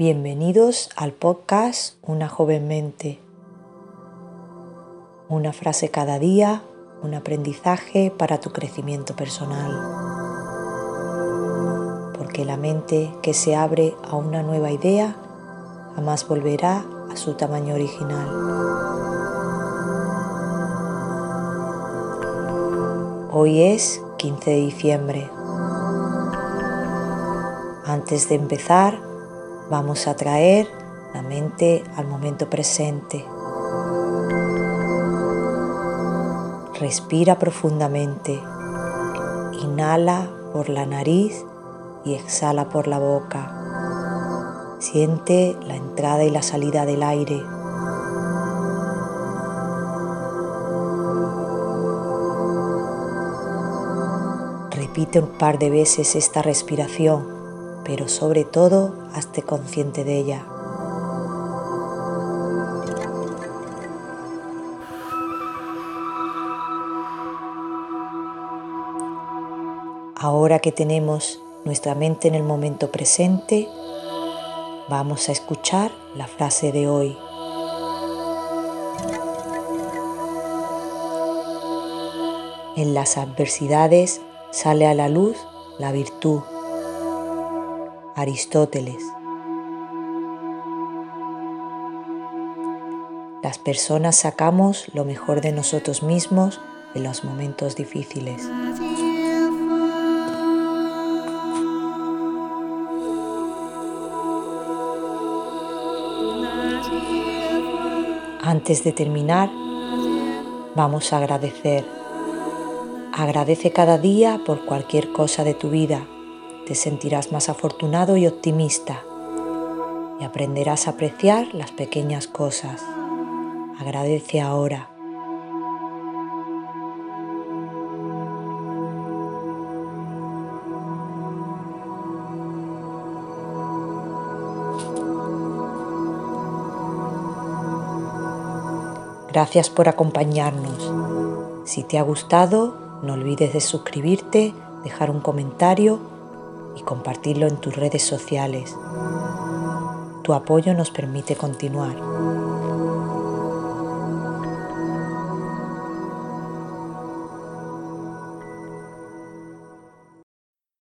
Bienvenidos al podcast Una joven mente. Una frase cada día, un aprendizaje para tu crecimiento personal. Porque la mente que se abre a una nueva idea jamás volverá a su tamaño original. Hoy es 15 de diciembre. Antes de empezar, Vamos a traer la mente al momento presente. Respira profundamente. Inhala por la nariz y exhala por la boca. Siente la entrada y la salida del aire. Repite un par de veces esta respiración pero sobre todo hazte consciente de ella. Ahora que tenemos nuestra mente en el momento presente, vamos a escuchar la frase de hoy. En las adversidades sale a la luz la virtud. Aristóteles. Las personas sacamos lo mejor de nosotros mismos en los momentos difíciles. Antes de terminar, vamos a agradecer. Agradece cada día por cualquier cosa de tu vida te sentirás más afortunado y optimista y aprenderás a apreciar las pequeñas cosas. Agradece ahora. Gracias por acompañarnos. Si te ha gustado, no olvides de suscribirte, dejar un comentario y compartirlo en tus redes sociales. Tu apoyo nos permite continuar.